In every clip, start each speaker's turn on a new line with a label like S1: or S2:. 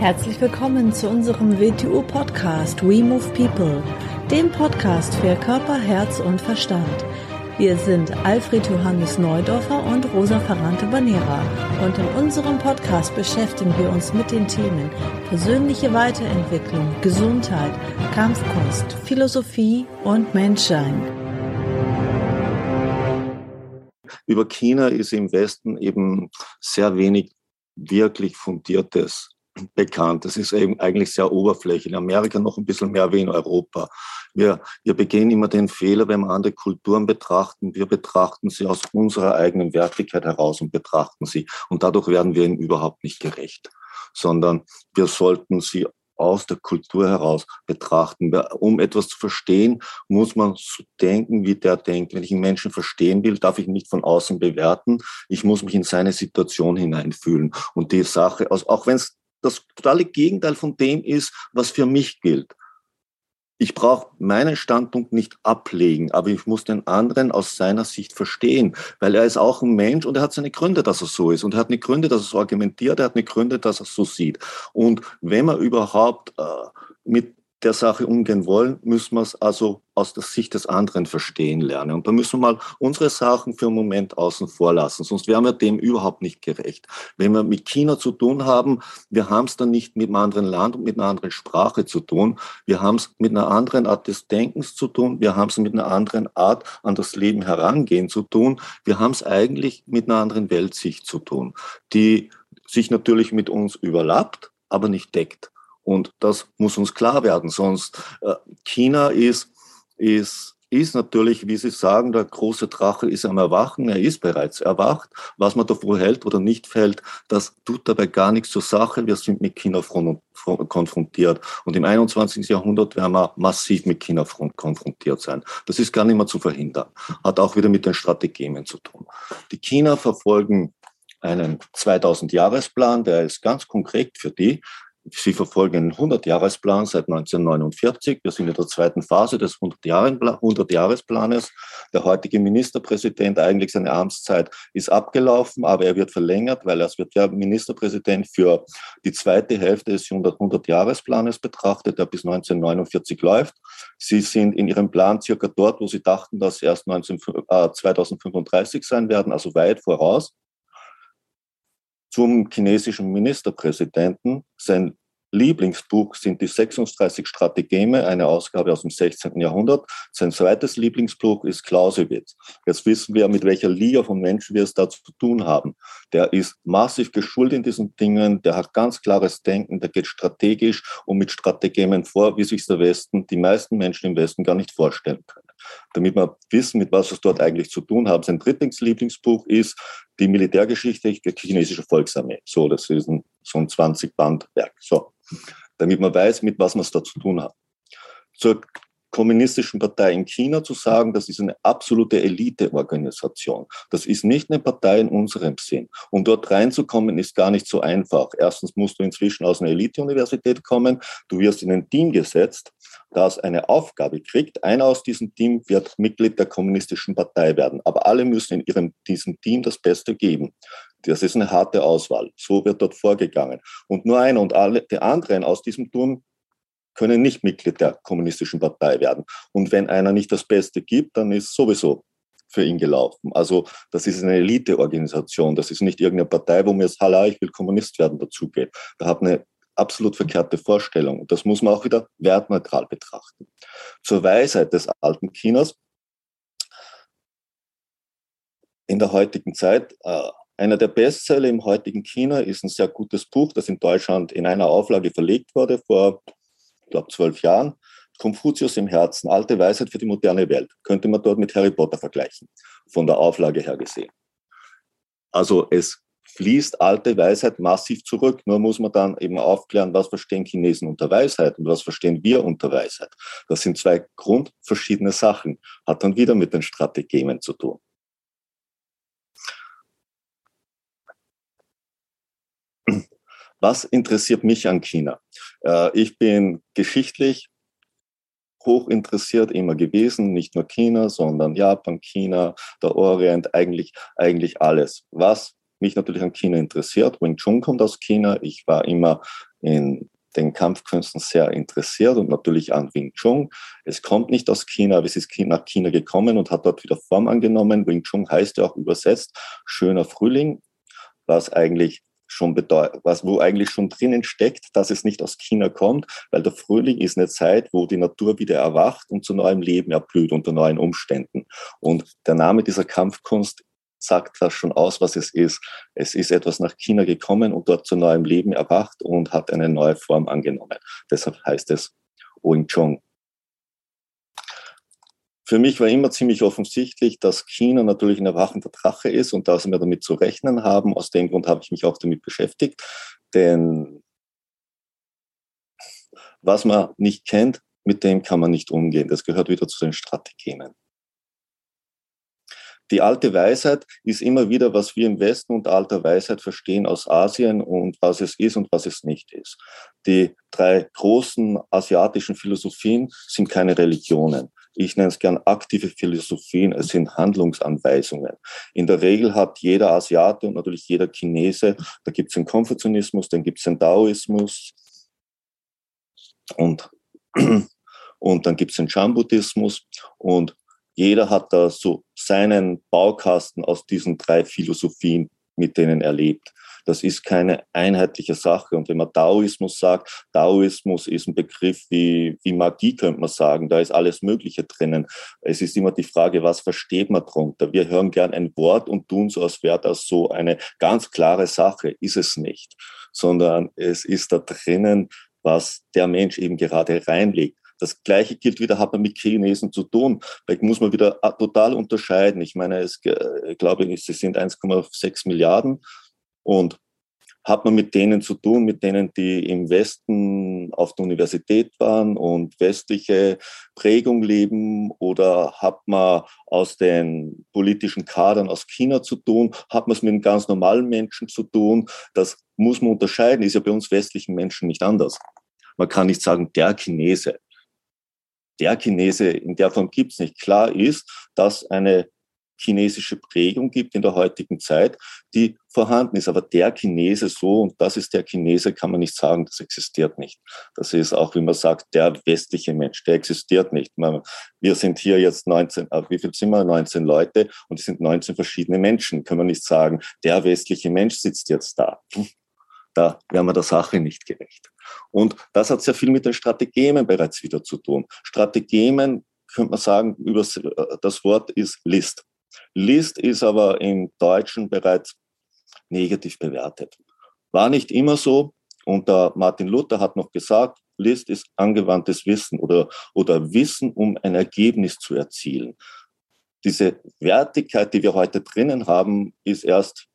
S1: Herzlich willkommen zu unserem WTU-Podcast We Move People, dem Podcast für Körper, Herz und Verstand. Wir sind Alfred Johannes Neudorfer und Rosa Ferrante Banera und in unserem Podcast beschäftigen wir uns mit den Themen persönliche Weiterentwicklung, Gesundheit, Kampfkunst, Philosophie und Menschsein.
S2: Über China ist im Westen eben sehr wenig wirklich fundiertes bekannt. Das ist eben eigentlich sehr oberflächlich. In Amerika noch ein bisschen mehr wie in Europa. Wir, wir begehen immer den Fehler, wenn wir andere Kulturen betrachten. Wir betrachten sie aus unserer eigenen Wertigkeit heraus und betrachten sie. Und dadurch werden wir ihnen überhaupt nicht gerecht, sondern wir sollten sie aus der Kultur heraus betrachten. Um etwas zu verstehen, muss man so denken, wie der denkt. Wenn ich einen Menschen verstehen will, darf ich nicht von außen bewerten. Ich muss mich in seine Situation hineinfühlen. Und die Sache, auch wenn es das totale Gegenteil von dem ist, was für mich gilt. Ich brauche meinen Standpunkt nicht ablegen, aber ich muss den anderen aus seiner Sicht verstehen, weil er ist auch ein Mensch und er hat seine Gründe, dass er so ist und er hat eine Gründe, dass er so argumentiert, er hat eine Gründe, dass er so sieht. Und wenn man überhaupt äh, mit der Sache umgehen wollen, müssen wir es also aus der Sicht des anderen verstehen lernen. Und da müssen wir mal unsere Sachen für einen Moment außen vor lassen, sonst wären wir dem überhaupt nicht gerecht. Wenn wir mit China zu tun haben, wir haben es dann nicht mit einem anderen Land und mit einer anderen Sprache zu tun, wir haben es mit einer anderen Art des Denkens zu tun, wir haben es mit einer anderen Art an das Leben herangehen zu tun, wir haben es eigentlich mit einer anderen Weltsicht zu tun, die sich natürlich mit uns überlappt, aber nicht deckt. Und das muss uns klar werden. Sonst äh, China ist, ist, ist natürlich, wie Sie sagen, der große Drache ist am Erwachen. Er ist bereits erwacht. Was man davor hält oder nicht fällt, das tut dabei gar nichts zur Sache. Wir sind mit China konfrontiert. Und im 21. Jahrhundert werden wir massiv mit China konfrontiert sein. Das ist gar nicht mehr zu verhindern. Hat auch wieder mit den Strategien zu tun. Die China verfolgen einen 2000-Jahresplan, der ist ganz konkret für die. Sie verfolgen einen 100-Jahresplan seit 1949. Wir sind in der zweiten Phase des 100-Jahresplanes. Der heutige Ministerpräsident, eigentlich seine Amtszeit ist abgelaufen, aber er wird verlängert, weil er wird ja Ministerpräsident für die zweite Hälfte des 100-Jahresplanes betrachtet, der bis 1949 läuft. Sie sind in ihrem Plan circa dort, wo sie dachten, dass sie erst 19, äh, 2035 sein werden, also weit voraus zum chinesischen Ministerpräsidenten. Sein Lieblingsbuch sind die 36 Strategeme, eine Ausgabe aus dem 16. Jahrhundert. Sein zweites Lieblingsbuch ist Clausewitz. Jetzt wissen wir, mit welcher Liga von Menschen wir es da zu tun haben. Der ist massiv geschult in diesen Dingen, der hat ganz klares Denken, der geht strategisch und mit Strategien vor, wie sich der Westen, die meisten Menschen im Westen gar nicht vorstellen können damit wir wissen, mit was wir es dort eigentlich zu tun haben. Sein drittes Lieblingsbuch ist die Militärgeschichte der chinesischen Volksarmee. So, das ist ein, so ein 20-Band-Werk. So, damit man weiß, mit was man es da zu tun hat. Zur kommunistischen Partei in China zu sagen, das ist eine absolute Eliteorganisation. Das ist nicht eine Partei in unserem Sinn. Um dort reinzukommen, ist gar nicht so einfach. Erstens musst du inzwischen aus einer Elite-Universität kommen. Du wirst in ein Team gesetzt, das eine Aufgabe kriegt. Einer aus diesem Team wird Mitglied der kommunistischen Partei werden. Aber alle müssen in ihrem, diesem Team das Beste geben. Das ist eine harte Auswahl. So wird dort vorgegangen. Und nur einer und alle, die anderen aus diesem Turm können nicht Mitglied der kommunistischen Partei werden. Und wenn einer nicht das Beste gibt, dann ist sowieso für ihn gelaufen. Also das ist eine Eliteorganisation. Das ist nicht irgendeine Partei, wo mir jetzt, Halla, ich will Kommunist werden, dazugeht. Da hat eine absolut verkehrte Vorstellung. Das muss man auch wieder wertneutral betrachten. Zur Weisheit des alten Chinas. In der heutigen Zeit, äh, einer der Bestseller im heutigen China ist ein sehr gutes Buch, das in Deutschland in einer Auflage verlegt wurde vor glaube, zwölf Jahren. Konfuzius im Herzen, alte Weisheit für die moderne Welt. Könnte man dort mit Harry Potter vergleichen, von der Auflage her gesehen. Also es fließt alte Weisheit massiv zurück. Nur muss man dann eben aufklären, was verstehen Chinesen unter Weisheit und was verstehen wir unter Weisheit. Das sind zwei grundverschiedene Sachen. Hat dann wieder mit den Strategien zu tun. Was interessiert mich an China? Äh, ich bin geschichtlich hoch interessiert immer gewesen, nicht nur China, sondern Japan, China, der Orient, eigentlich, eigentlich alles. Was mich natürlich an China interessiert. Wing Chun kommt aus China. Ich war immer in den Kampfkünsten sehr interessiert und natürlich an Wing Chun. Es kommt nicht aus China, aber es ist nach China gekommen und hat dort wieder Form angenommen. Wing Chun heißt ja auch übersetzt schöner Frühling, was eigentlich schon bedeutet, was, wo eigentlich schon drinnen steckt, dass es nicht aus China kommt, weil der Frühling ist eine Zeit, wo die Natur wieder erwacht und zu neuem Leben erblüht unter neuen Umständen. Und der Name dieser Kampfkunst sagt das schon aus, was es ist. Es ist etwas nach China gekommen und dort zu neuem Leben erwacht und hat eine neue Form angenommen. Deshalb heißt es Wing Chun. Für mich war immer ziemlich offensichtlich, dass China natürlich ein erwachender Drache ist und dass wir damit zu rechnen haben. Aus dem Grund habe ich mich auch damit beschäftigt. Denn was man nicht kennt, mit dem kann man nicht umgehen. Das gehört wieder zu den Strategien. Die alte Weisheit ist immer wieder, was wir im Westen unter alter Weisheit verstehen aus Asien und was es ist und was es nicht ist. Die drei großen asiatischen Philosophien sind keine Religionen. Ich nenne es gern aktive Philosophien, es sind Handlungsanweisungen. In der Regel hat jeder Asiate und natürlich jeder Chinese, da gibt es den Konfuzianismus, dann gibt es den Daoismus und, und dann gibt es den Chan-Buddhismus und jeder hat da so seinen Baukasten aus diesen drei Philosophien, mit denen er lebt. Das ist keine einheitliche Sache. Und wenn man Taoismus sagt, Taoismus ist ein Begriff wie, wie Magie, könnte man sagen. Da ist alles Mögliche drinnen. Es ist immer die Frage, was versteht man darunter? Wir hören gern ein Wort und tun so, als wäre das so eine ganz klare Sache. Ist es nicht. Sondern es ist da drinnen, was der Mensch eben gerade reinlegt. Das Gleiche gilt wieder, hat man mit Chinesen zu tun. Da muss man wieder äh, total unterscheiden. Ich meine, es, ich glaube, es sind 1,6 Milliarden und hat man mit denen zu tun, mit denen, die im Westen auf der Universität waren und westliche Prägung leben? Oder hat man aus den politischen Kadern aus China zu tun? Hat man es mit ganz normalen Menschen zu tun? Das muss man unterscheiden, ist ja bei uns westlichen Menschen nicht anders. Man kann nicht sagen, der Chinese der Chinese in der Form gibt es nicht. Klar ist, dass eine chinesische Prägung gibt in der heutigen Zeit, die vorhanden ist. Aber der Chinese so, und das ist der Chinese, kann man nicht sagen, das existiert nicht. Das ist auch, wie man sagt, der westliche Mensch, der existiert nicht. Wir sind hier jetzt 19, äh, wie viel sind wir? 19 Leute und es sind 19 verschiedene Menschen. Können wir nicht sagen, der westliche Mensch sitzt jetzt da. Da wären wir der Sache nicht gerecht. Und das hat sehr viel mit den Strategien bereits wieder zu tun. Strategien, könnte man sagen, über das Wort ist List. List ist aber im Deutschen bereits negativ bewertet. War nicht immer so. Und der Martin Luther hat noch gesagt, List ist angewandtes Wissen oder, oder Wissen, um ein Ergebnis zu erzielen. Diese Wertigkeit, die wir heute drinnen haben, ist erst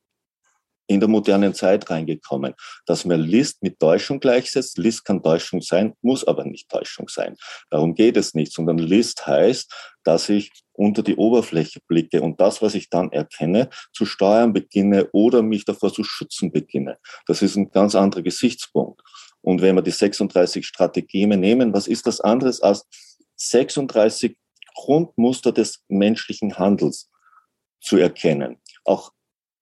S2: in der modernen Zeit reingekommen, dass man List mit Täuschung gleichsetzt. List kann Täuschung sein, muss aber nicht Täuschung sein. Darum geht es nicht, sondern List heißt, dass ich unter die Oberfläche blicke und das, was ich dann erkenne, zu steuern beginne oder mich davor zu schützen beginne. Das ist ein ganz anderer Gesichtspunkt. Und wenn wir die 36 Strategien nehmen, was ist das anderes als 36 Grundmuster des menschlichen Handels zu erkennen? Auch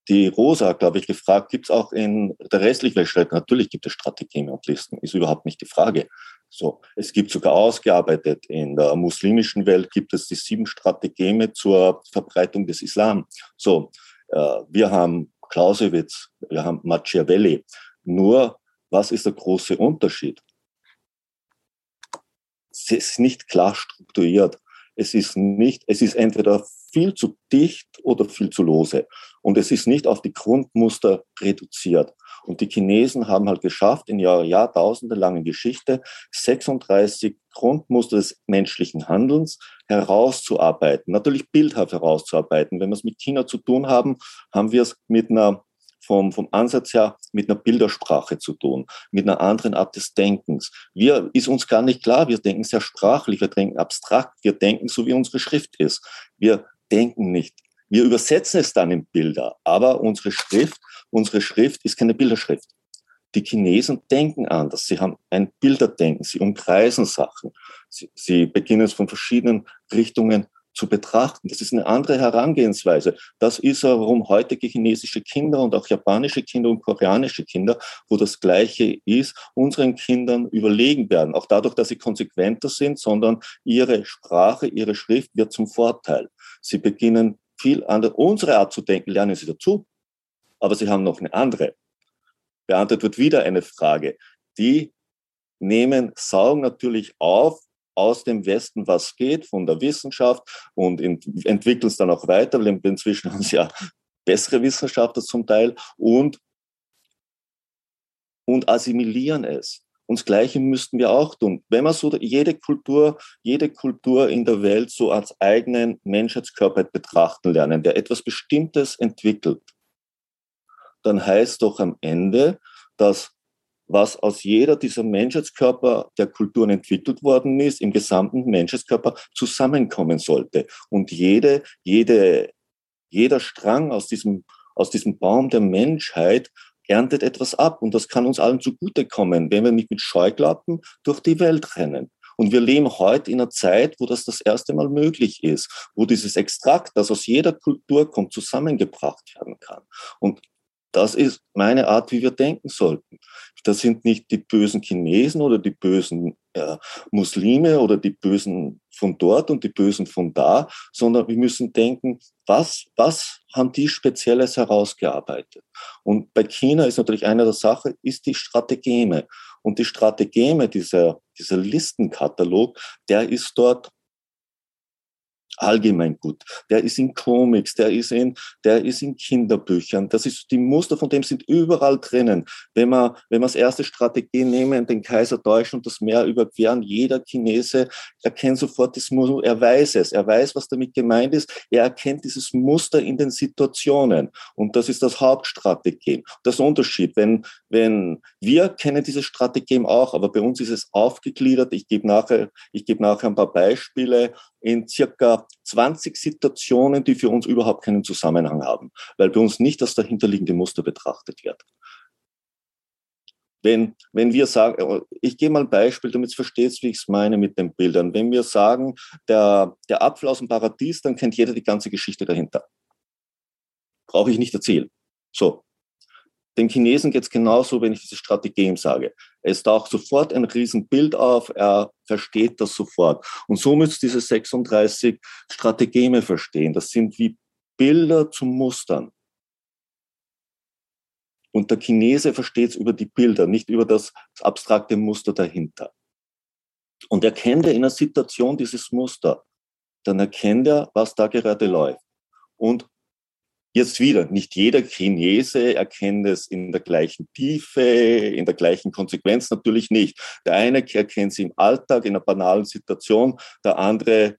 S2: die Rosa, glaube ich, gefragt, gibt es auch in der restlichen Welt? Natürlich gibt es Strategien und Listen, ist überhaupt nicht die Frage. So, es gibt sogar ausgearbeitet in der muslimischen Welt gibt es die sieben Strategien zur Verbreitung des Islam. So, äh, wir haben Clausewitz, wir haben Machiavelli. Nur, was ist der große Unterschied? Es ist nicht klar strukturiert. Es ist nicht, es ist entweder viel zu dicht oder viel zu lose. Und es ist nicht auf die Grundmuster reduziert. Und die Chinesen haben halt geschafft, in ihrer jahrtausendelangen Geschichte 36 Grundmuster des menschlichen Handelns herauszuarbeiten. Natürlich bildhaft herauszuarbeiten. Wenn wir es mit China zu tun haben, haben wir es mit einer vom, vom Ansatz her mit einer Bildersprache zu tun, mit einer anderen Art des Denkens. Wir ist uns gar nicht klar, wir denken sehr sprachlich, wir denken abstrakt, wir denken so, wie unsere Schrift ist. Wir denken nicht. Wir übersetzen es dann in Bilder, aber unsere Schrift, unsere Schrift ist keine Bilderschrift. Die Chinesen denken anders. Sie haben ein Bilderdenken. Sie umkreisen Sachen. Sie, sie beginnen es von verschiedenen Richtungen zu betrachten. Das ist eine andere Herangehensweise. Das ist warum heutige chinesische Kinder und auch japanische Kinder und koreanische Kinder, wo das Gleiche ist, unseren Kindern überlegen werden. Auch dadurch, dass sie konsequenter sind, sondern ihre Sprache, ihre Schrift wird zum Vorteil. Sie beginnen viel andere, unsere Art zu denken, lernen sie dazu. Aber sie haben noch eine andere. Beantwortet wird wieder eine Frage. Die nehmen, saugen natürlich auf aus dem Westen, was geht, von der Wissenschaft und entwickeln es dann auch weiter, weil inzwischen haben sie ja bessere Wissenschaftler zum Teil und, und assimilieren es. Und das Gleiche müssten wir auch tun. Wenn man so jede Kultur, jede Kultur in der Welt so als eigenen Menschheitskörper betrachten lernen, der etwas Bestimmtes entwickelt, dann heißt doch am Ende, dass was aus jeder dieser Menschheitskörper der Kulturen entwickelt worden ist, im gesamten Menschheitskörper zusammenkommen sollte. Und jede, jede, jeder Strang aus diesem, aus diesem Baum der Menschheit erntet etwas ab. Und das kann uns allen zugutekommen, wenn wir nicht mit Scheuklappen durch die Welt rennen. Und wir leben heute in einer Zeit, wo das das erste Mal möglich ist, wo dieses Extrakt, das aus jeder Kultur kommt, zusammengebracht werden kann. Und das ist meine Art, wie wir denken sollten. Das sind nicht die bösen Chinesen oder die bösen äh, Muslime oder die Bösen von dort und die Bösen von da, sondern wir müssen denken, was, was haben die Spezielles herausgearbeitet? Und bei China ist natürlich eine der Sachen, ist die Strategeme. Und die Strategeme, dieser, dieser Listenkatalog, der ist dort allgemein gut. Der ist in Comics, der ist in, der ist in Kinderbüchern. Das ist, die Muster von dem sind überall drinnen. Wenn man, wenn man als erste Strategie nehmen, den Kaiser Deutsch und das Meer überqueren, jeder Chinese erkennt sofort das Muster, er weiß es, er weiß, was damit gemeint ist, er erkennt dieses Muster in den Situationen. Und das ist das Hauptstrategie. Das Unterschied. Wenn, wenn, wir kennen diese Strategien auch, aber bei uns ist es aufgegliedert. Ich gebe nachher, ich gebe nachher ein paar Beispiele in circa 20 Situationen, die für uns überhaupt keinen Zusammenhang haben, weil bei uns nicht das dahinterliegende Muster betrachtet wird. Wenn, wenn wir sagen, ich gehe mal ein Beispiel, damit es versteht, wie ich es meine mit den Bildern. Wenn wir sagen, der, der Apfel aus dem Paradies, dann kennt jeder die ganze Geschichte dahinter. Brauche ich nicht erzählen. So, dem Chinesen geht es genauso, wenn ich diese Strategien sage. Es taucht sofort ein Riesenbild auf, er versteht das sofort. Und so müsst diese 36 Strategeme verstehen. Das sind wie Bilder zu Mustern. Und der Chinese versteht es über die Bilder, nicht über das abstrakte Muster dahinter. Und erkennt er in einer Situation dieses Muster, dann erkennt er, was da gerade läuft. Und Jetzt wieder, nicht jeder Chinese erkennt es in der gleichen Tiefe, in der gleichen Konsequenz, natürlich nicht. Der eine erkennt es im Alltag, in einer banalen Situation, der andere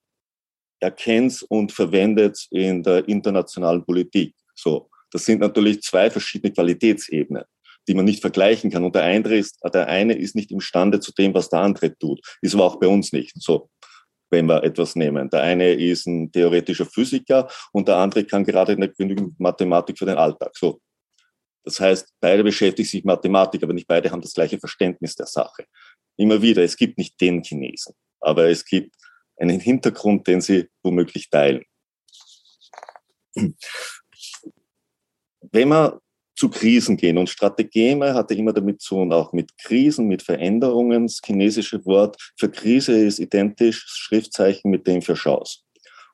S2: erkennt es und verwendet es in der internationalen Politik. So, das sind natürlich zwei verschiedene Qualitätsebenen, die man nicht vergleichen kann. Und der eine ist, der eine ist nicht imstande zu dem, was der andere tut. Ist aber auch bei uns nicht. So, wenn wir etwas nehmen. Der eine ist ein theoretischer Physiker und der andere kann gerade nicht genügend Mathematik für den Alltag. So. Das heißt, beide beschäftigen sich mit Mathematik, aber nicht beide haben das gleiche Verständnis der Sache. Immer wieder, es gibt nicht den Chinesen, aber es gibt einen Hintergrund, den sie womöglich teilen. Wenn man zu Krisen gehen. Und Strategeme hatte immer damit zu tun, auch mit Krisen, mit Veränderungen. Das chinesische Wort für Krise ist identisch, Schriftzeichen mit dem für Chance.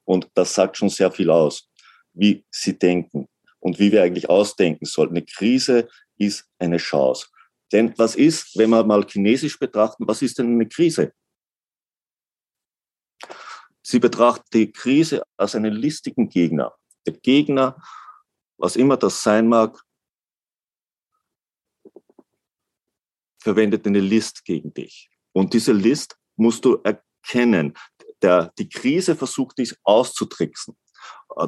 S2: Und das sagt schon sehr viel aus, wie sie denken und wie wir eigentlich ausdenken sollten. Eine Krise ist eine Chance. Denn was ist, wenn wir mal chinesisch betrachten, was ist denn eine Krise? Sie betrachten die Krise als einen listigen Gegner. Der Gegner, was immer das sein mag, verwendet eine List gegen dich. Und diese List musst du erkennen. Der, die Krise versucht dich auszutricksen.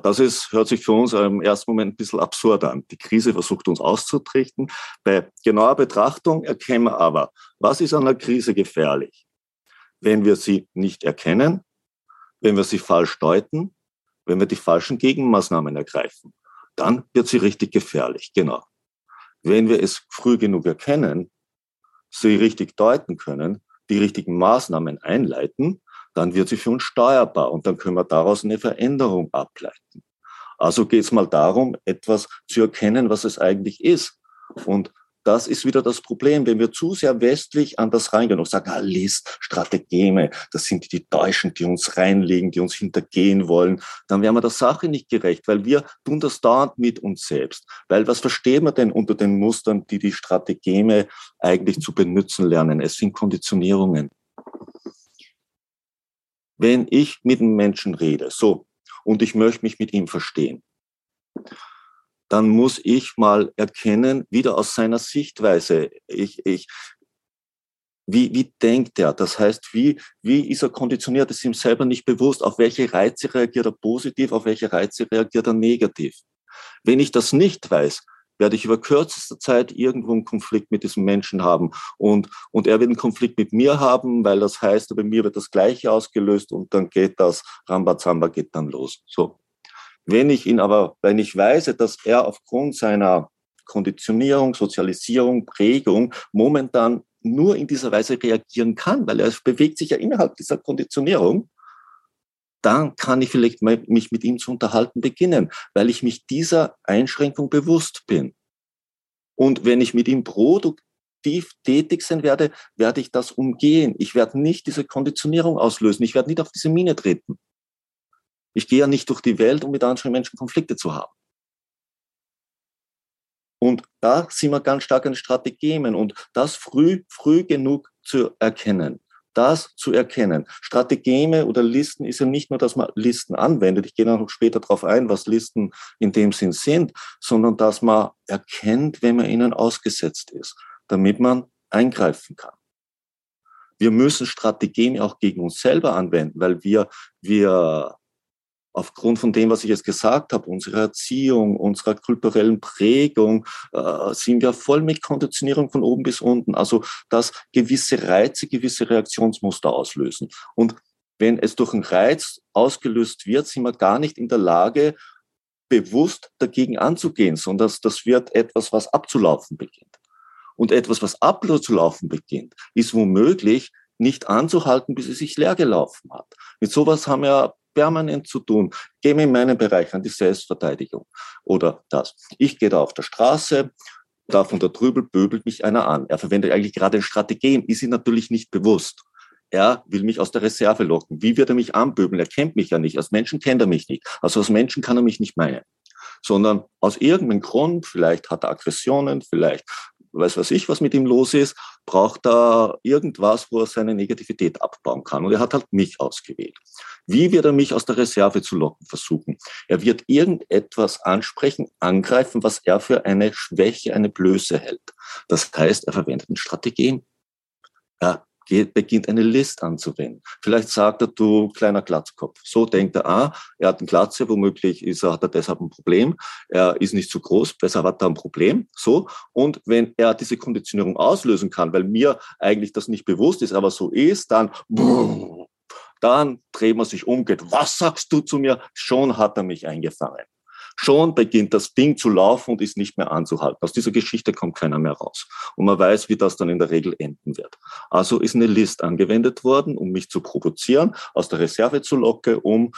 S2: Das ist, hört sich für uns im ersten Moment ein bisschen absurd an. Die Krise versucht uns auszutrichten. Bei genauer Betrachtung erkennen wir aber, was ist an der Krise gefährlich? Wenn wir sie nicht erkennen, wenn wir sie falsch deuten, wenn wir die falschen Gegenmaßnahmen ergreifen, dann wird sie richtig gefährlich. Genau. Wenn wir es früh genug erkennen, sie richtig deuten können, die richtigen Maßnahmen einleiten, dann wird sie für uns steuerbar und dann können wir daraus eine Veränderung ableiten. Also geht es mal darum, etwas zu erkennen, was es eigentlich ist. Und das ist wieder das Problem, wenn wir zu sehr westlich an das reingehen und sagen, ah, List, Strategeme, das sind die Deutschen, die uns reinlegen, die uns hintergehen wollen, dann wären wir der Sache nicht gerecht, weil wir tun das dauernd mit uns selbst. Weil was verstehen wir denn unter den Mustern, die die Strategeme eigentlich zu benutzen lernen? Es sind Konditionierungen. Wenn ich mit einem Menschen rede, so, und ich möchte mich mit ihm verstehen, dann muss ich mal erkennen, wieder aus seiner Sichtweise, ich, ich, wie, wie denkt er? Das heißt, wie, wie ist er konditioniert? Ist ihm selber nicht bewusst. Auf welche Reize reagiert er positiv? Auf welche Reize reagiert er negativ? Wenn ich das nicht weiß, werde ich über kürzester Zeit irgendwo einen Konflikt mit diesem Menschen haben. Und, und er wird einen Konflikt mit mir haben, weil das heißt, bei mir wird das Gleiche ausgelöst und dann geht das, Rambazamba geht dann los. So. Wenn ich ihn aber, wenn ich weiß, dass er aufgrund seiner Konditionierung, Sozialisierung, Prägung momentan nur in dieser Weise reagieren kann, weil er bewegt sich ja innerhalb dieser Konditionierung, dann kann ich vielleicht mich mit ihm zu unterhalten beginnen, weil ich mich dieser Einschränkung bewusst bin. Und wenn ich mit ihm produktiv tätig sein werde, werde ich das umgehen. Ich werde nicht diese Konditionierung auslösen. Ich werde nicht auf diese Mine treten. Ich gehe ja nicht durch die Welt, um mit anderen Menschen Konflikte zu haben. Und da sind wir ganz stark an Strategien und das früh, früh genug zu erkennen. Das zu erkennen. Strategeme oder Listen ist ja nicht nur, dass man Listen anwendet. Ich gehe noch später darauf ein, was Listen in dem Sinn sind, sondern dass man erkennt, wenn man ihnen ausgesetzt ist, damit man eingreifen kann. Wir müssen Strategien auch gegen uns selber anwenden, weil wir, wir aufgrund von dem, was ich jetzt gesagt habe, unserer Erziehung, unserer kulturellen Prägung, äh, sind wir voll mit Konditionierung von oben bis unten. Also, dass gewisse Reize gewisse Reaktionsmuster auslösen. Und wenn es durch einen Reiz ausgelöst wird, sind wir gar nicht in der Lage, bewusst dagegen anzugehen, sondern das, das wird etwas, was abzulaufen beginnt. Und etwas, was abzulaufen beginnt, ist womöglich nicht anzuhalten, bis es sich leer gelaufen hat. Mit sowas haben wir permanent zu tun. Gehen wir in meinen Bereich an die Selbstverteidigung oder das. Ich gehe da auf der Straße, da von der Trübel böbelt mich einer an. Er verwendet eigentlich gerade Strategien, ist ihm natürlich nicht bewusst. Er will mich aus der Reserve locken. Wie wird er mich anböbeln? Er kennt mich ja nicht. Als Menschen kennt er mich nicht. Also als Menschen kann er mich nicht meinen. Sondern aus irgendeinem Grund, vielleicht hat er Aggressionen, vielleicht weiß was ich, was mit ihm los ist, braucht er irgendwas, wo er seine Negativität abbauen kann. Und er hat halt mich ausgewählt. Wie wird er mich aus der Reserve zu locken versuchen? Er wird irgendetwas ansprechen, angreifen, was er für eine Schwäche, eine Blöße hält. Das heißt, er verwendet eine Strategie. Er geht, beginnt eine List anzuwenden. Vielleicht sagt er, du kleiner Glatzkopf. So denkt er, ah, er hat eine Glatze, womöglich ist er, hat er deshalb ein Problem. Er ist nicht zu groß, deshalb hat er ein Problem. So. Und wenn er diese Konditionierung auslösen kann, weil mir eigentlich das nicht bewusst ist, aber so ist, dann, dann dreht man sich um, geht, was sagst du zu mir? Schon hat er mich eingefangen. Schon beginnt das Ding zu laufen und ist nicht mehr anzuhalten. Aus dieser Geschichte kommt keiner mehr raus. Und man weiß, wie das dann in der Regel enden wird. Also ist eine List angewendet worden, um mich zu provozieren, aus der Reserve zu locken, um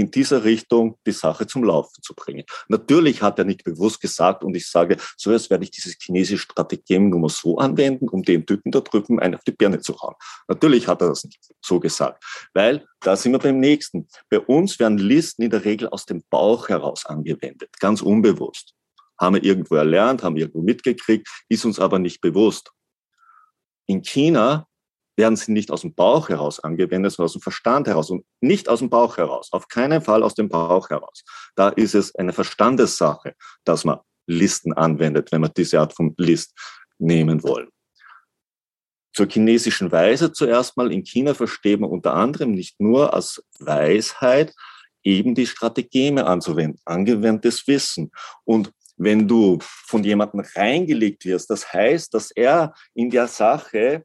S2: in dieser Richtung die Sache zum Laufen zu bringen. Natürlich hat er nicht bewusst gesagt und ich sage, so jetzt werde ich dieses chinesische Strategien nur so anwenden, um den Typen da drüben einen auf die Birne zu hauen. Natürlich hat er das nicht so gesagt, weil da sind wir beim nächsten. Bei uns werden Listen in der Regel aus dem Bauch heraus angewendet, ganz unbewusst. Haben wir irgendwo erlernt, haben wir irgendwo mitgekriegt, ist uns aber nicht bewusst. In China werden sie nicht aus dem Bauch heraus angewendet, sondern aus dem Verstand heraus und nicht aus dem Bauch heraus, auf keinen Fall aus dem Bauch heraus. Da ist es eine Verstandessache, dass man Listen anwendet, wenn wir diese Art von List nehmen wollen. Zur chinesischen Weise zuerst mal. In China versteht man unter anderem nicht nur als Weisheit eben die Strategeme anzuwenden, angewandtes Wissen. Und wenn du von jemandem reingelegt wirst, das heißt, dass er in der Sache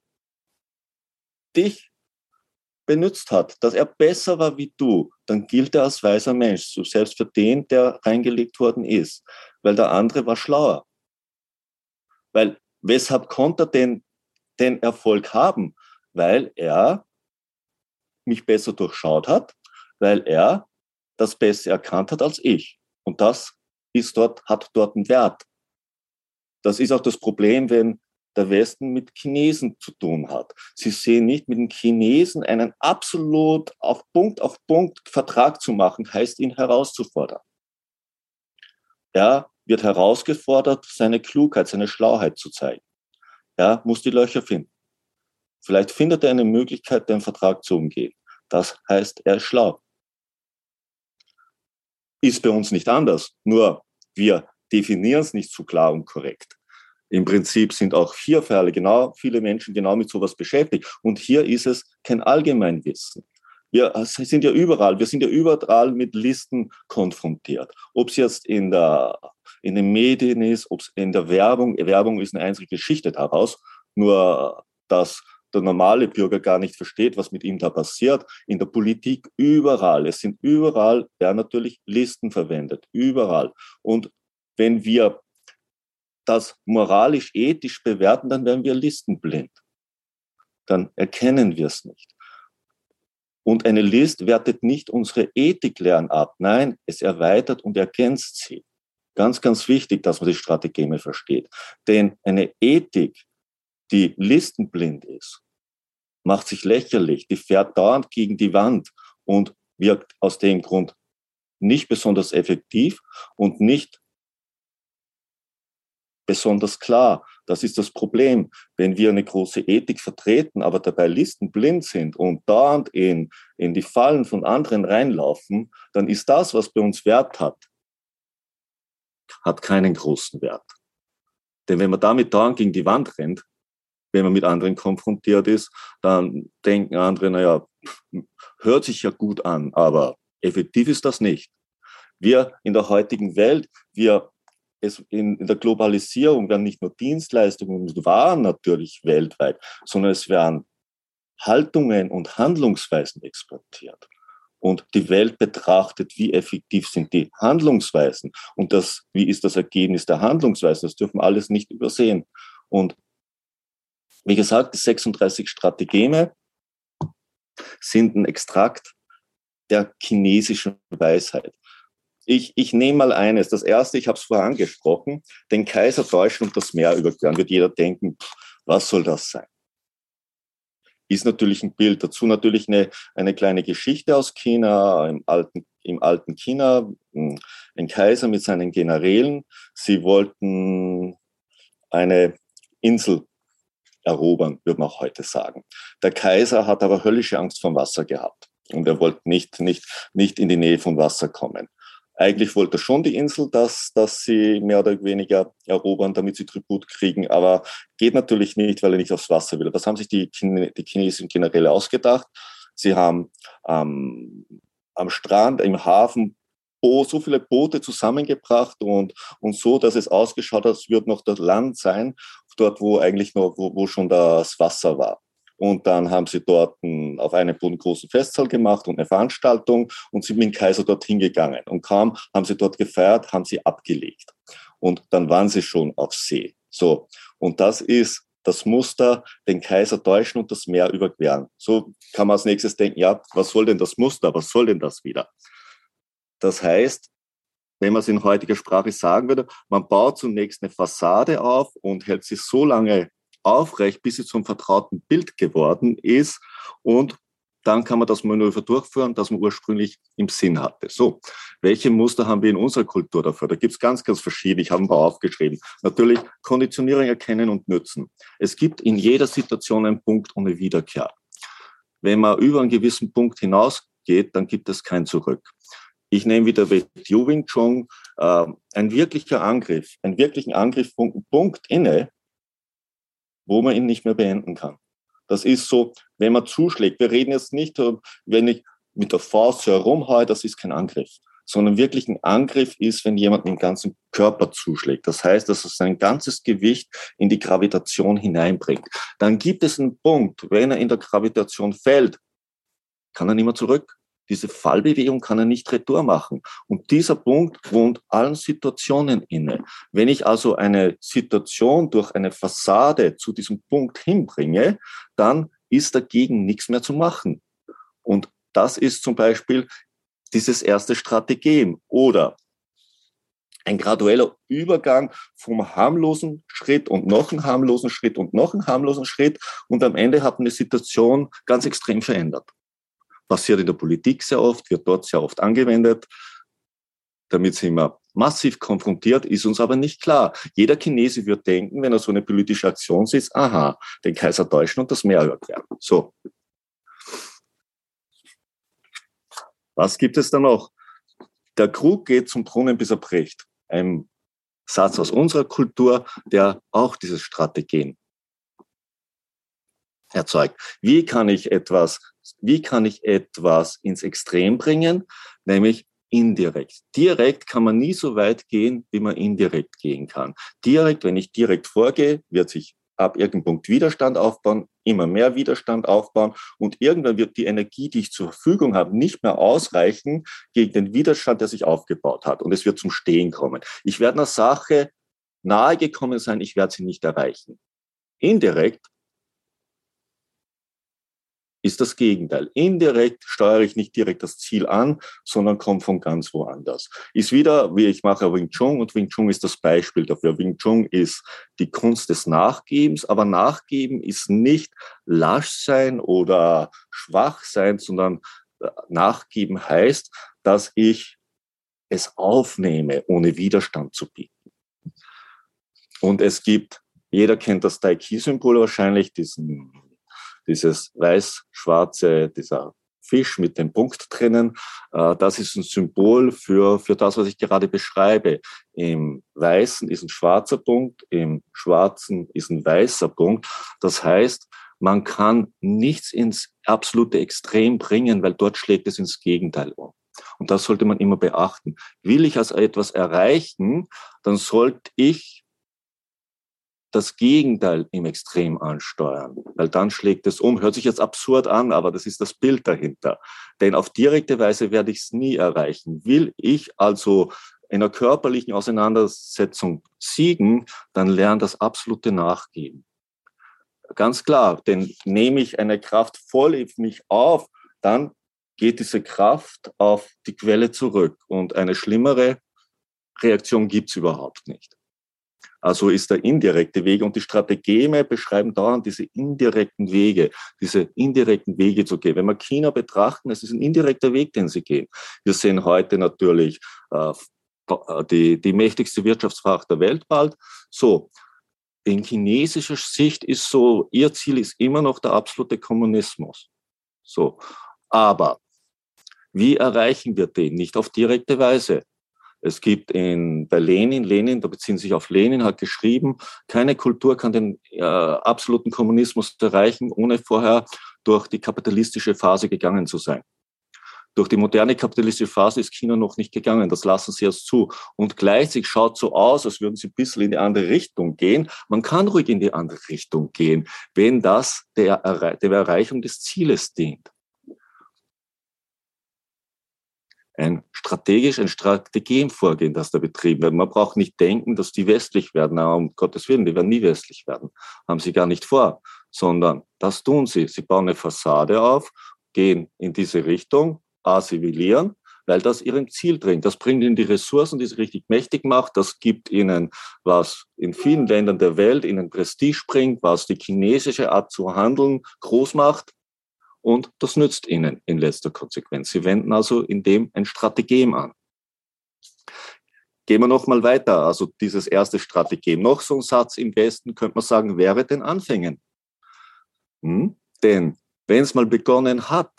S2: dich benutzt hat, dass er besser war wie du, dann gilt er als weiser Mensch, so selbst für den, der reingelegt worden ist, weil der andere war schlauer. Weil weshalb konnte er den, den Erfolg haben? Weil er mich besser durchschaut hat, weil er das besser erkannt hat als ich. Und das ist dort, hat dort einen Wert. Das ist auch das Problem, wenn der Westen mit Chinesen zu tun hat. Sie sehen nicht, mit den Chinesen einen absolut auf Punkt auf Punkt Vertrag zu machen, heißt ihn herauszufordern. Er wird herausgefordert, seine Klugheit, seine Schlauheit zu zeigen. Er muss die Löcher finden. Vielleicht findet er eine Möglichkeit, den Vertrag zu umgehen. Das heißt, er ist schlau. Ist bei uns nicht anders. Nur wir definieren es nicht so klar und korrekt. Im Prinzip sind auch hier Fälle genau, viele Menschen genau mit sowas beschäftigt. Und hier ist es kein Allgemeinwissen. Wir sind ja überall, wir sind ja überall mit Listen konfrontiert. Ob es jetzt in der, in den Medien ist, ob es in der Werbung, Werbung ist eine einzige Geschichte daraus, nur dass der normale Bürger gar nicht versteht, was mit ihm da passiert. In der Politik überall. Es sind überall, werden natürlich Listen verwendet. Überall. Und wenn wir das moralisch-ethisch bewerten, dann werden wir listenblind. Dann erkennen wir es nicht. Und eine List wertet nicht unsere Ethiklehren ab. Nein, es erweitert und ergänzt sie. Ganz, ganz wichtig, dass man die Strategie versteht. Denn eine Ethik, die listenblind ist, macht sich lächerlich, die fährt dauernd gegen die Wand und wirkt aus dem Grund nicht besonders effektiv und nicht besonders klar. Das ist das Problem. Wenn wir eine große Ethik vertreten, aber dabei listenblind sind und dauernd in, in die Fallen von anderen reinlaufen, dann ist das, was bei uns Wert hat, hat keinen großen Wert. Denn wenn man damit dauernd gegen die Wand rennt, wenn man mit anderen konfrontiert ist, dann denken andere, naja, hört sich ja gut an, aber effektiv ist das nicht. Wir in der heutigen Welt, wir es in, in der Globalisierung werden nicht nur Dienstleistungen und Waren natürlich weltweit, sondern es werden Haltungen und Handlungsweisen exportiert. Und die Welt betrachtet, wie effektiv sind die Handlungsweisen und das, wie ist das Ergebnis der Handlungsweisen. Das dürfen wir alles nicht übersehen. Und wie gesagt, die 36 Strategeme sind ein Extrakt der chinesischen Weisheit. Ich, ich nehme mal eines. Das erste, ich habe es vorher angesprochen, den Kaiser täuschen und das Meer überqueren. Wird jeder denken, was soll das sein? Ist natürlich ein Bild. Dazu natürlich eine, eine kleine Geschichte aus China, im alten, im alten China, hm, ein Kaiser mit seinen Generälen. Sie wollten eine Insel erobern, würde man auch heute sagen. Der Kaiser hat aber höllische Angst vor Wasser gehabt und er wollte nicht, nicht, nicht in die Nähe von Wasser kommen. Eigentlich wollte schon die Insel, dass, dass sie mehr oder weniger erobern, damit sie Tribut kriegen, aber geht natürlich nicht, weil er nicht aufs Wasser will. Das haben sich die, Chine, die chinesischen Generäle ausgedacht. Sie haben ähm, am Strand, im Hafen so viele Boote zusammengebracht und, und so, dass es ausgeschaut hat, als würde noch das Land sein, dort, wo eigentlich noch, wo, wo schon das Wasser war. Und dann haben sie dort auf einem Boden großen Festsaal gemacht und eine Veranstaltung und sind mit dem Kaiser dorthin gegangen. Und kaum haben sie dort gefeiert, haben sie abgelegt. Und dann waren sie schon auf See. So. Und das ist das Muster, den Kaiser täuschen und das Meer überqueren. So kann man als nächstes denken, ja, was soll denn das Muster? Was soll denn das wieder? Das heißt, wenn man es in heutiger Sprache sagen würde, man baut zunächst eine Fassade auf und hält sie so lange aufrecht, bis sie zum vertrauten Bild geworden ist und dann kann man das Manöver durchführen, das man ursprünglich im Sinn hatte. So, welche Muster haben wir in unserer Kultur dafür? Da gibt es ganz, ganz verschiedene. Ich habe ein paar aufgeschrieben. Natürlich Konditionierung erkennen und nützen. Es gibt in jeder Situation einen Punkt ohne Wiederkehr. Wenn man über einen gewissen Punkt hinausgeht, dann gibt es kein Zurück. Ich nehme wieder WTU Wing Chun, äh, ein wirklicher Angriff, einen wirklichen Angriffspunkt inne, wo man ihn nicht mehr beenden kann. Das ist so, wenn man zuschlägt. Wir reden jetzt nicht, wenn ich mit der Faust herumhaue, das ist kein Angriff, sondern wirklich ein Angriff ist, wenn jemand den ganzen Körper zuschlägt. Das heißt, dass er sein ganzes Gewicht in die Gravitation hineinbringt. Dann gibt es einen Punkt, wenn er in der Gravitation fällt, kann er nicht mehr zurück. Diese Fallbewegung kann er nicht retour machen. Und dieser Punkt wohnt allen Situationen inne. Wenn ich also eine Situation durch eine Fassade zu diesem Punkt hinbringe, dann ist dagegen nichts mehr zu machen. Und das ist zum Beispiel dieses erste Strategem oder ein gradueller Übergang vom harmlosen Schritt und noch einen harmlosen Schritt und noch einen harmlosen Schritt und am Ende hat die Situation ganz extrem verändert. Passiert in der Politik sehr oft, wird dort sehr oft angewendet. Damit sind wir massiv konfrontiert, ist uns aber nicht klar. Jeder Chinese wird denken, wenn er so eine politische Aktion sieht, aha, den Kaiser täuschen und das Meer überqueren. So. Was gibt es da noch? Der Krug geht zum Brunnen, bis er bricht. Ein Satz aus unserer Kultur, der auch dieses Strategien erzeugt. Wie kann ich etwas, wie kann ich etwas ins Extrem bringen? Nämlich indirekt. Direkt kann man nie so weit gehen, wie man indirekt gehen kann. Direkt, wenn ich direkt vorgehe, wird sich ab irgendeinem Punkt Widerstand aufbauen, immer mehr Widerstand aufbauen und irgendwann wird die Energie, die ich zur Verfügung habe, nicht mehr ausreichen gegen den Widerstand, der sich aufgebaut hat und es wird zum Stehen kommen. Ich werde einer Sache nahe gekommen sein, ich werde sie nicht erreichen. Indirekt ist das Gegenteil. Indirekt steuere ich nicht direkt das Ziel an, sondern komme von ganz woanders. Ist wieder, wie ich mache Wing Chun und Wing Chun ist das Beispiel dafür. Wing Chun ist die Kunst des Nachgebens, aber Nachgeben ist nicht lasch sein oder schwach sein, sondern äh, Nachgeben heißt, dass ich es aufnehme, ohne Widerstand zu bieten. Und es gibt, jeder kennt das Tai Chi-Symbol wahrscheinlich, diesen dieses weiß-schwarze, dieser Fisch mit dem Punkt drinnen, äh, das ist ein Symbol für, für das, was ich gerade beschreibe. Im Weißen ist ein schwarzer Punkt, im Schwarzen ist ein weißer Punkt. Das heißt, man kann nichts ins absolute Extrem bringen, weil dort schlägt es ins Gegenteil um. Und das sollte man immer beachten. Will ich also etwas erreichen, dann sollte ich das Gegenteil im Extrem ansteuern, weil dann schlägt es um. Hört sich jetzt absurd an, aber das ist das Bild dahinter. Denn auf direkte Weise werde ich es nie erreichen. Will ich also in einer körperlichen Auseinandersetzung siegen, dann lernt das absolute Nachgeben. Ganz klar, denn nehme ich eine Kraft voll in mich auf, dann geht diese Kraft auf die Quelle zurück und eine schlimmere Reaktion gibt's überhaupt nicht. Also ist der indirekte Weg und die Strategeme beschreiben dauernd diese indirekten Wege, diese indirekten Wege zu gehen. Wenn wir China betrachten, es ist ein indirekter Weg, den sie gehen. Wir sehen heute natürlich äh, die, die mächtigste Wirtschaftsmacht der Welt bald. So, in chinesischer Sicht ist so, ihr Ziel ist immer noch der absolute Kommunismus. So, aber wie erreichen wir den? Nicht auf direkte Weise. Es gibt in, bei Lenin, Lenin, da beziehen sich auf Lenin, hat geschrieben, keine Kultur kann den äh, absoluten Kommunismus erreichen, ohne vorher durch die kapitalistische Phase gegangen zu sein. Durch die moderne kapitalistische Phase ist China noch nicht gegangen. Das lassen sie erst zu. Und gleichzeitig schaut so aus, als würden sie ein bisschen in die andere Richtung gehen. Man kann ruhig in die andere Richtung gehen, wenn das der, der Erreichung des Zieles dient. Ein strategisch, ein Strategievorgehen, das da betrieben wird. Man braucht nicht denken, dass die westlich werden. Na, um Gottes Willen, die werden nie westlich werden. Haben sie gar nicht vor, sondern das tun sie. Sie bauen eine Fassade auf, gehen in diese Richtung, assimilieren, weil das ihrem Ziel bringt. Das bringt ihnen die Ressourcen, die sie richtig mächtig macht. Das gibt ihnen, was in vielen Ländern der Welt ihnen Prestige bringt, was die chinesische Art zu handeln groß macht und das nützt ihnen in letzter Konsequenz. Sie wenden also in dem ein Strategem an. Gehen wir noch mal weiter. Also dieses erste Strategem. Noch so ein Satz im Westen könnte man sagen, wäre den Anfängen. Hm? Denn wenn es mal begonnen hat,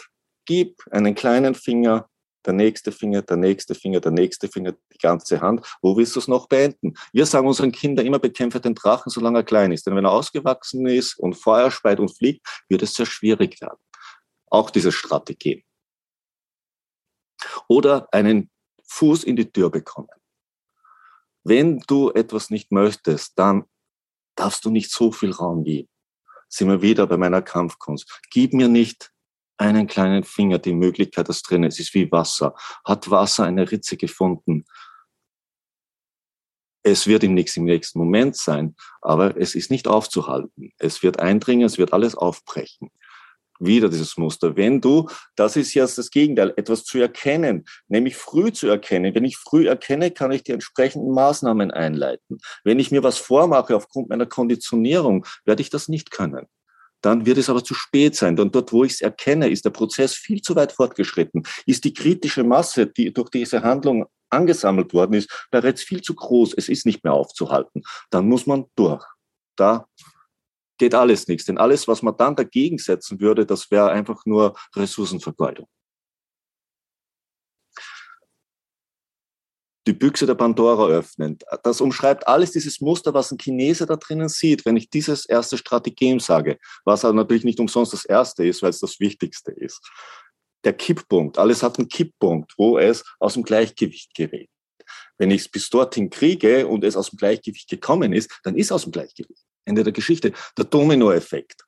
S2: gib einen kleinen Finger, der nächste Finger, der nächste Finger, der nächste Finger, die ganze Hand. Wo willst du es noch beenden? Wir sagen unseren Kindern immer, bekämpfe den Drachen, solange er klein ist. Denn wenn er ausgewachsen ist und Feuer speit und fliegt, wird es sehr schwierig werden auch diese Strategie. Oder einen Fuß in die Tür bekommen. Wenn du etwas nicht möchtest, dann darfst du nicht so viel Raum geben. Sind wir wieder bei meiner Kampfkunst. Gib mir nicht einen kleinen Finger die Möglichkeit, das drin ist. Es ist wie Wasser. Hat Wasser eine Ritze gefunden? Es wird im nächsten, im nächsten Moment sein, aber es ist nicht aufzuhalten. Es wird eindringen, es wird alles aufbrechen. Wieder dieses Muster. Wenn du, das ist jetzt das Gegenteil, etwas zu erkennen, nämlich früh zu erkennen. Wenn ich früh erkenne, kann ich die entsprechenden Maßnahmen einleiten. Wenn ich mir was vormache aufgrund meiner Konditionierung, werde ich das nicht können. Dann wird es aber zu spät sein. Denn dort, wo ich es erkenne, ist der Prozess viel zu weit fortgeschritten. Ist die kritische Masse, die durch diese Handlung angesammelt worden ist, bereits viel zu groß. Es ist nicht mehr aufzuhalten. Dann muss man durch. Da geht alles nichts. Denn alles, was man dann dagegen setzen würde, das wäre einfach nur Ressourcenvergeudung. die Büchse der Pandora öffnen. Das umschreibt alles dieses Muster, was ein Chinese da drinnen sieht, wenn ich dieses erste Strategem sage, was aber natürlich nicht umsonst das erste ist, weil es das Wichtigste ist. Der Kipppunkt, alles hat einen Kipppunkt, wo es aus dem Gleichgewicht gerät. Wenn ich es bis dorthin kriege und es aus dem Gleichgewicht gekommen ist, dann ist es aus dem Gleichgewicht. Ende der Geschichte. Der Dominoeffekt.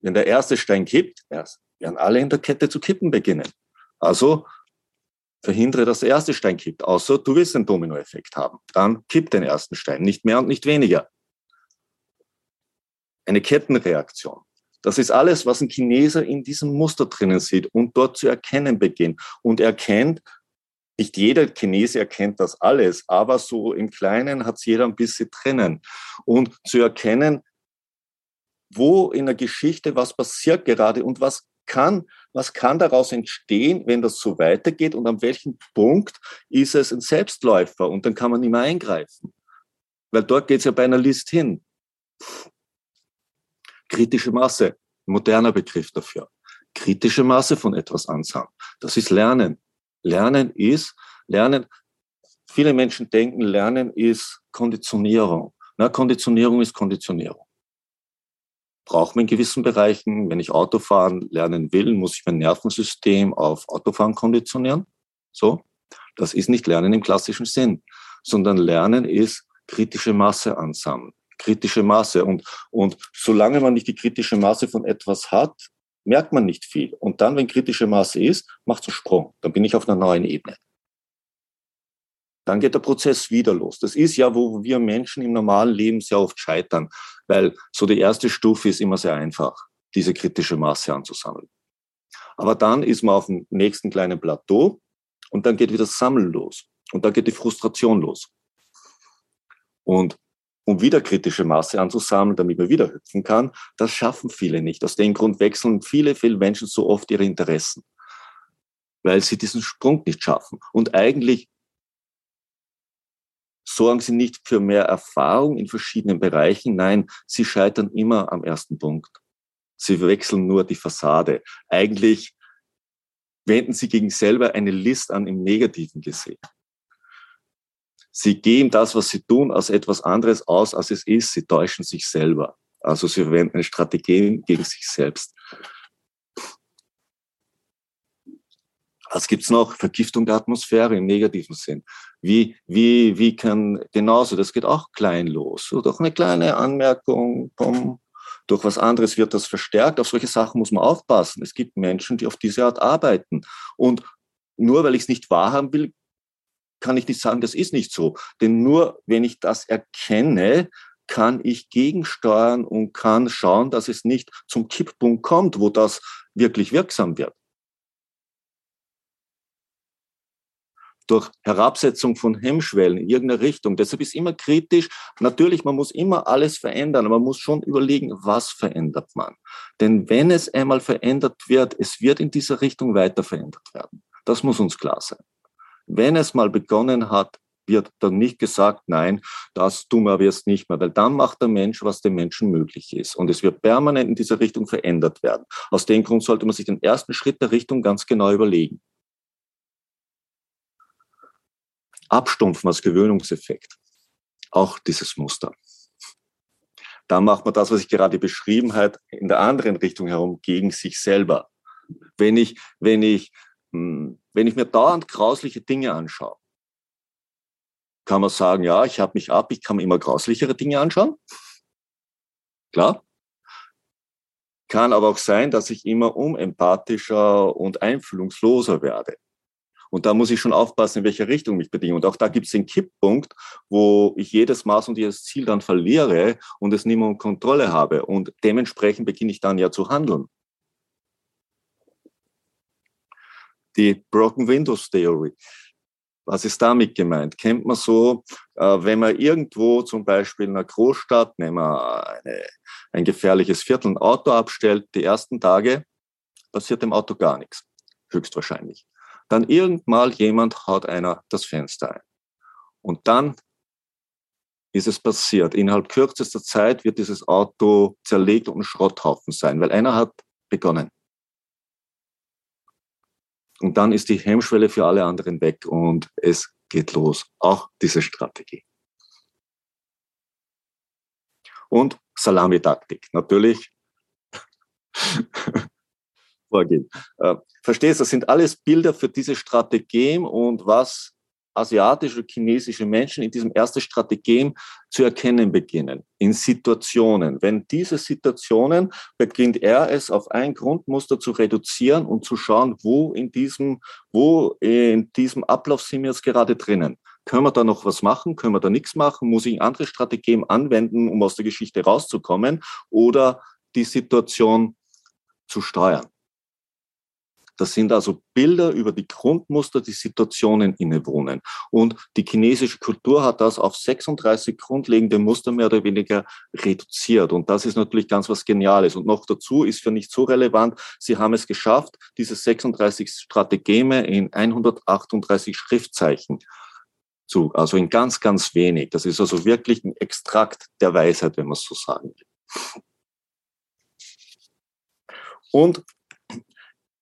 S2: Wenn der erste Stein kippt, werden alle in der Kette zu kippen beginnen. Also verhindere, dass der erste Stein kippt, außer du willst einen Dominoeffekt haben. Dann kippt den ersten Stein, nicht mehr und nicht weniger. Eine Kettenreaktion. Das ist alles, was ein Chineser in diesem Muster drinnen sieht und dort zu erkennen beginnt. Und erkennt, nicht jeder Chinese erkennt das alles, aber so im Kleinen hat es jeder ein bisschen drinnen. Und zu erkennen, wo in der Geschichte was passiert gerade und was kann, was kann daraus entstehen, wenn das so weitergeht und an welchem Punkt ist es ein Selbstläufer und dann kann man nicht mehr eingreifen. Weil dort geht es ja bei einer List hin. Kritische Masse, moderner Begriff dafür. Kritische Masse von etwas ansagen. Das ist Lernen. Lernen ist, Lernen, viele Menschen denken, Lernen ist Konditionierung. Na, Konditionierung ist Konditionierung braucht man in gewissen Bereichen. Wenn ich Autofahren lernen will, muss ich mein Nervensystem auf Autofahren konditionieren. So. Das ist nicht Lernen im klassischen Sinn, sondern Lernen ist kritische Masse ansammeln. Kritische Masse. Und, und solange man nicht die kritische Masse von etwas hat, merkt man nicht viel. Und dann, wenn kritische Masse ist, macht es einen Sprung. Dann bin ich auf einer neuen Ebene dann geht der Prozess wieder los. Das ist ja, wo wir Menschen im normalen Leben sehr oft scheitern, weil so die erste Stufe ist immer sehr einfach, diese kritische Masse anzusammeln. Aber dann ist man auf dem nächsten kleinen Plateau und dann geht wieder Sammeln los und dann geht die Frustration los. Und um wieder kritische Masse anzusammeln, damit man wieder hüpfen kann, das schaffen viele nicht. Aus dem Grund wechseln viele, viele Menschen so oft ihre Interessen, weil sie diesen Sprung nicht schaffen. Und eigentlich sorgen sie nicht für mehr Erfahrung in verschiedenen Bereichen. Nein, sie scheitern immer am ersten Punkt. Sie wechseln nur die Fassade. Eigentlich wenden sie gegen selber eine List an im negativen gesehen. Sie geben das, was sie tun, als etwas anderes aus, als es ist. Sie täuschen sich selber. Also sie verwenden eine Strategie gegen sich selbst. Was gibt's noch? Vergiftung der Atmosphäre im negativen Sinn. Wie, wie, wie kann, genauso, das geht auch klein los. So, durch eine kleine Anmerkung, bumm, durch was anderes wird das verstärkt. Auf solche Sachen muss man aufpassen. Es gibt Menschen, die auf diese Art arbeiten. Und nur weil ich es nicht wahrhaben will, kann ich nicht sagen, das ist nicht so. Denn nur wenn ich das erkenne, kann ich gegensteuern und kann schauen, dass es nicht zum Kipppunkt kommt, wo das wirklich wirksam wird. durch Herabsetzung von Hemmschwellen in irgendeiner Richtung. Deshalb ist immer kritisch. Natürlich, man muss immer alles verändern, aber man muss schon überlegen, was verändert man. Denn wenn es einmal verändert wird, es wird in dieser Richtung weiter verändert werden. Das muss uns klar sein. Wenn es mal begonnen hat, wird dann nicht gesagt, nein, das tun wir jetzt nicht mehr, weil dann macht der Mensch, was dem Menschen möglich ist. Und es wird permanent in dieser Richtung verändert werden. Aus dem Grund sollte man sich den ersten Schritt der Richtung ganz genau überlegen. Abstumpfen als Gewöhnungseffekt. Auch dieses Muster. Da macht man das, was ich gerade beschrieben habe, in der anderen Richtung herum, gegen sich selber. Wenn ich, wenn ich, wenn ich mir dauernd grausliche Dinge anschaue, kann man sagen, ja, ich habe mich ab, ich kann mir immer grauslichere Dinge anschauen. Klar. Kann aber auch sein, dass ich immer unempathischer und einfühlungsloser werde. Und da muss ich schon aufpassen, in welche Richtung mich bedinge. Und auch da gibt es den Kipppunkt, wo ich jedes Maß und jedes Ziel dann verliere und es nicht mehr unter Kontrolle habe. Und dementsprechend beginne ich dann ja zu handeln. Die Broken Windows Theory. Was ist damit gemeint? Kennt man so, äh, wenn man irgendwo zum Beispiel in einer Großstadt, nehmen wir eine, ein gefährliches Viertel, ein Auto abstellt, die ersten Tage passiert dem Auto gar nichts, höchstwahrscheinlich. Dann irgendmal jemand haut einer das Fenster ein. Und dann ist es passiert. Innerhalb kürzester Zeit wird dieses Auto zerlegt und ein Schrotthaufen sein, weil einer hat begonnen. Und dann ist die Hemmschwelle für alle anderen weg und es geht los. Auch diese Strategie. Und Salamitaktik. Natürlich vorgehen. Äh, verstehst, das sind alles Bilder für diese Strategien und was asiatische, chinesische Menschen in diesem ersten Strategien zu erkennen beginnen, in Situationen. Wenn diese Situationen, beginnt er es auf ein Grundmuster zu reduzieren und zu schauen, wo in diesem, wo in diesem Ablauf sind wir jetzt gerade drinnen. Können wir da noch was machen? Können wir da nichts machen? Muss ich andere Strategien anwenden, um aus der Geschichte rauszukommen oder die Situation zu steuern? Das sind also Bilder über die Grundmuster, die Situationen innewohnen. Und die chinesische Kultur hat das auf 36 grundlegende Muster mehr oder weniger reduziert. Und das ist natürlich ganz was Geniales. Und noch dazu ist für nicht so relevant, sie haben es geschafft, diese 36 Strategeme in 138 Schriftzeichen zu, also in ganz, ganz wenig. Das ist also wirklich ein Extrakt der Weisheit, wenn man es so sagen will. Und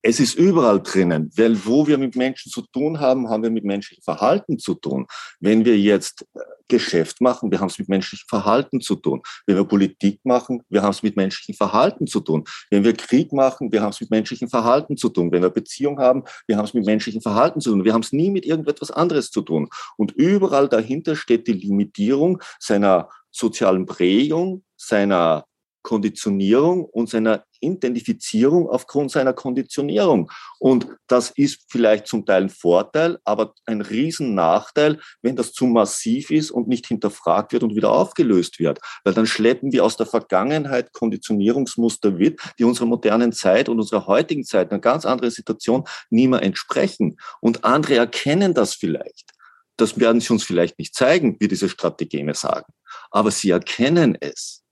S2: es ist überall drinnen, weil wo wir mit Menschen zu tun haben, haben wir mit menschlichem Verhalten zu tun. Wenn wir jetzt äh, Geschäft machen, wir haben es mit menschlichem Verhalten zu tun. Wenn wir Politik machen, wir haben es mit menschlichem Verhalten zu tun. Wenn wir Krieg machen, wir haben es mit menschlichem Verhalten zu tun. Wenn wir Beziehung haben, wir haben es mit menschlichem Verhalten zu tun. Wir haben es nie mit irgendetwas anderes zu tun. Und überall dahinter steht die Limitierung seiner sozialen Prägung, seiner Konditionierung und seiner Identifizierung aufgrund seiner Konditionierung. Und das ist vielleicht zum Teil ein Vorteil, aber ein Riesennachteil, wenn das zu massiv ist und nicht hinterfragt wird und wieder aufgelöst wird. Weil dann schleppen wir aus der Vergangenheit Konditionierungsmuster mit, die unserer modernen Zeit und unserer heutigen Zeit, einer ganz anderen Situation, nie mehr entsprechen. Und andere erkennen das vielleicht. Das werden sie uns vielleicht nicht zeigen, wie diese Strategeme sagen. Aber sie erkennen es.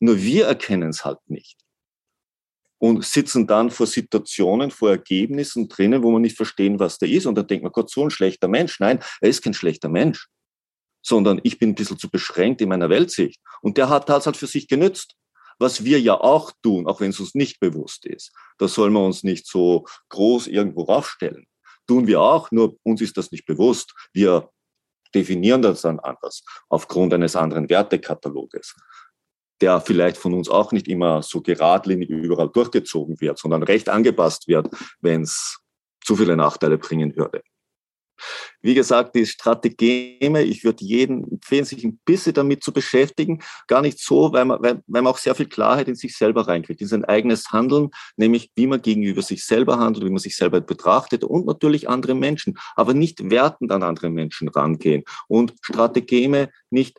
S2: Nur wir erkennen es halt nicht. Und sitzen dann vor Situationen, vor Ergebnissen drinnen, wo man nicht verstehen, was der ist. Und dann denkt man, Gott, so ein schlechter Mensch. Nein, er ist kein schlechter Mensch. Sondern ich bin ein bisschen zu beschränkt in meiner Weltsicht. Und der hat das halt für sich genützt. Was wir ja auch tun, auch wenn es uns nicht bewusst ist. Da soll man uns nicht so groß irgendwo raufstellen. Tun wir auch, nur uns ist das nicht bewusst. Wir definieren das dann anders, aufgrund eines anderen Wertekataloges der vielleicht von uns auch nicht immer so geradlinig überall durchgezogen wird, sondern recht angepasst wird, wenn es zu viele Nachteile bringen würde. Wie gesagt, die Strategeme, ich würde jedem empfehlen, sich ein bisschen damit zu beschäftigen. Gar nicht so, weil man, weil, weil man auch sehr viel Klarheit in sich selber reinkriegt, in sein eigenes Handeln, nämlich wie man gegenüber sich selber handelt, wie man sich selber betrachtet und natürlich andere Menschen, aber nicht wertend an andere Menschen rangehen und Strategeme nicht,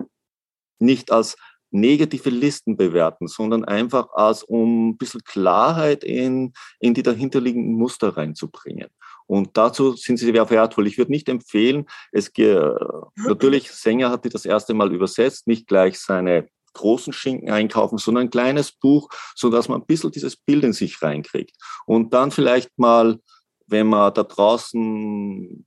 S2: nicht als negative Listen bewerten, sondern einfach als um ein bisschen Klarheit in, in die dahinterliegenden Muster reinzubringen. Und dazu sind sie sehr wertvoll. Ich würde nicht empfehlen, es natürlich, Sänger hat die das erste Mal übersetzt, nicht gleich seine großen Schinken einkaufen, sondern ein kleines Buch, so dass man ein bisschen dieses Bild in sich reinkriegt. Und dann vielleicht mal, wenn man da draußen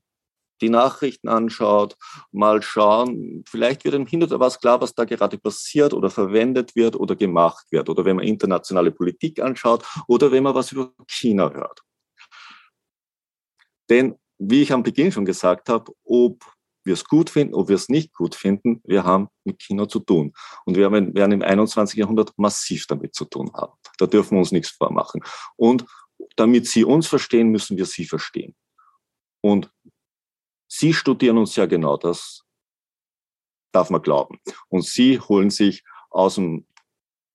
S2: die Nachrichten anschaut, mal schauen, vielleicht wird im Hintergrund was klar, was da gerade passiert oder verwendet wird oder gemacht wird. Oder wenn man internationale Politik anschaut oder wenn man was über China hört. Denn, wie ich am Beginn schon gesagt habe, ob wir es gut finden, ob wir es nicht gut finden, wir haben mit China zu tun. Und wir werden im 21. Jahrhundert massiv damit zu tun haben. Da dürfen wir uns nichts vormachen. Und damit Sie uns verstehen, müssen wir Sie verstehen. Und Sie studieren uns ja genau das, darf man glauben. Und Sie holen sich aus dem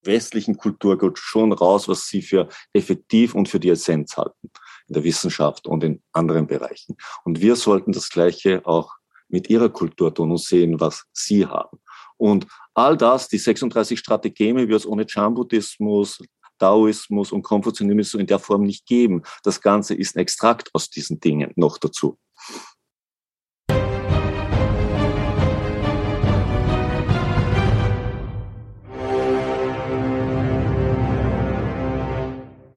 S2: westlichen Kulturgut schon raus, was Sie für effektiv und für die Essenz halten. in der Wissenschaft und in anderen Bereichen. Und wir sollten das Gleiche auch mit ihrer Kultur tun und sehen, was sie haben. Und all das, die 36 Strategien, wie es ohne Chan-Buddhismus, Taoismus und Konfuzianismus in der Form nicht geben. Das Ganze ist ein Extrakt aus diesen Dingen noch dazu.